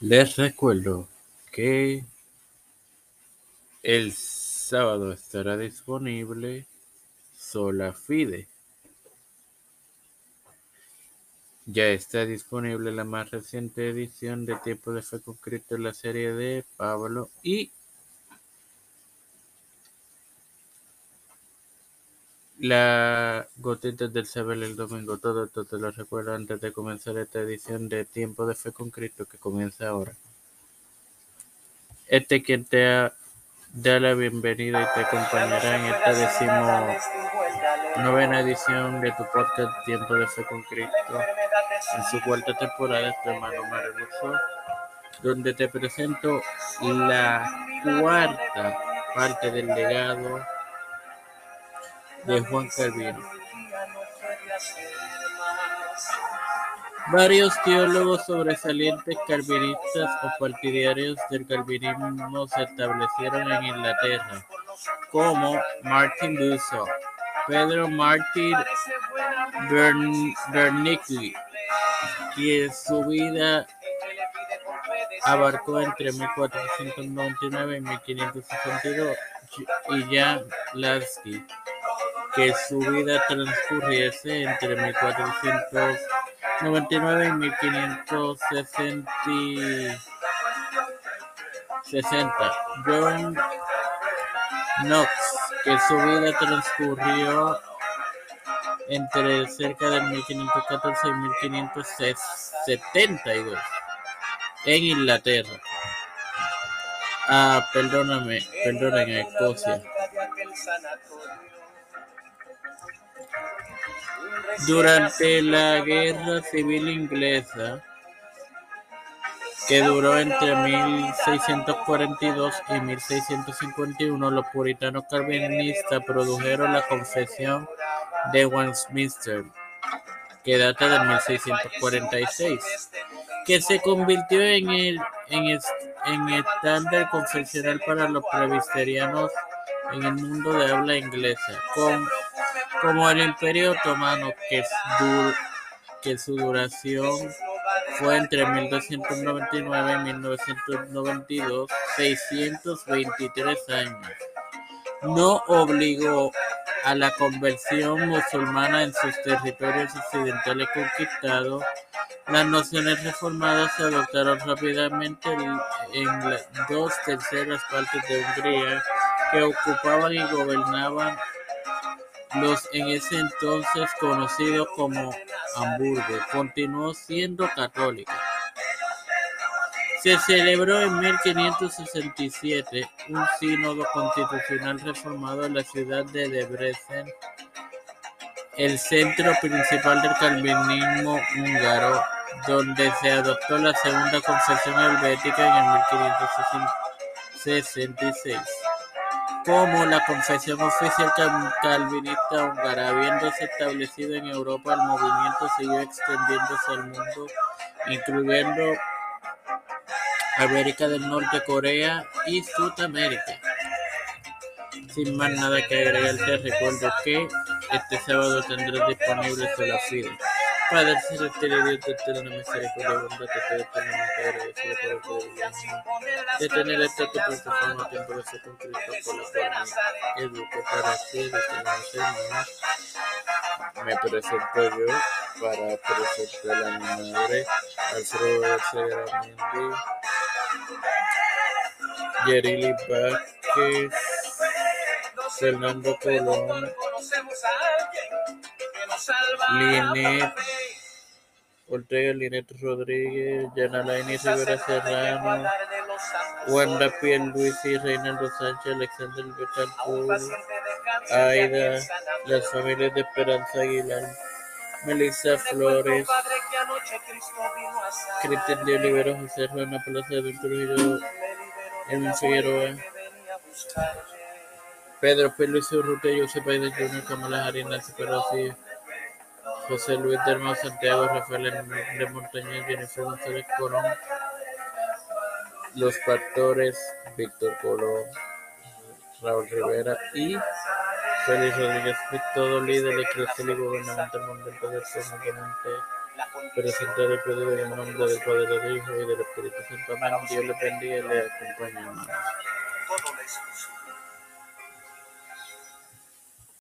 Les recuerdo que el sábado estará disponible Sola Fide. Ya está disponible la más reciente edición de Tiempo de Fe con Cristo, la serie de Pablo y la gotita del saber el domingo. Todo esto te lo recuerdo antes de comenzar esta edición de Tiempo de Fe con Cristo que comienza ahora. Este quien te da la bienvenida y te acompañará en esta decimo novena edición de tu podcast Tiempo de Fe con Cristo en su cuarta temporada, este hermano maravilloso, donde te presento la cuarta parte del legado de Juan. Varios teólogos sobresalientes calvinistas o partidarios del calvinismo se establecieron en Inglaterra, como Martin Busso, Pedro Martin Bernicli, quien su vida abarcó entre 1499 y 1562, y Jan Lasky, que su vida transcurriese entre 1499 y 1560. John Knox, que su vida transcurrió entre cerca de 1514 y 1572 en Inglaterra. Ah, perdóname, perdóname, Escocia. Durante la Guerra Civil Inglesa, que duró entre 1642 y 1651, los puritanos calvinistas produjeron la Confesión de Westminster, que data de 1646, que se convirtió en el, en en estándar confesional para los presbiterianos en el mundo de habla inglesa, como el Imperio Otomano, que, su duración fue entre 1299 y 1992, 623 años. No obligó a la conversión musulmana en sus territorios occidentales conquistados. Las nociones reformadas se adoptaron rápidamente en dos terceras partes de Hungría, que ocupaban y gobernaban los en ese entonces conocido como Hamburgo, continuó siendo católica. Se celebró en 1567 un sínodo constitucional reformado en la ciudad de Debrecen, el centro principal del calvinismo húngaro, donde se adoptó la segunda confesión helvética en el 1566 como la Confesión Oficial Calvinista Húngara. Habiéndose establecido en Europa, el movimiento siguió extendiéndose al mundo, incluyendo América del Norte, Corea y Sudamérica. Sin más nada que agregar, te recuerdo que este sábado tendrás disponible Sola Fide. Padre celestial y Dios de eterna misericordia, bondad, te el privilegio de tener por la cual me para. Me presento yo para presentar madre, Alfredo Segaramendi, Yerili Vázquez, Fernando Colón, Linet. Ortega, Linet Rodríguez, Yanalaini Rivera Serrano, Wanda y Reinaldo Sánchez, Alexander Betancourt, Aida, las familias de Esperanza Aguilar, Melissa Flores, Cristian de Olivero, José Juana Plaza de Trujillo, Emil Figueroa, Pedro P. Luis Urrutia, José Paide Junior, Kamala Harris, Nancy José Luis Dermo Santiago, Rafael Hernández Montañez, Jennifer González Colón, Los Pastores, Víctor Colón, Raúl Rivera y Félix Rodríguez, todo líder eclesiástico y gubernamental mundial del presentar el pedido en nombre del Padre, del Hijo y del Espíritu Santo. Amén. Dios les bendiga y les acompañe, hermanos.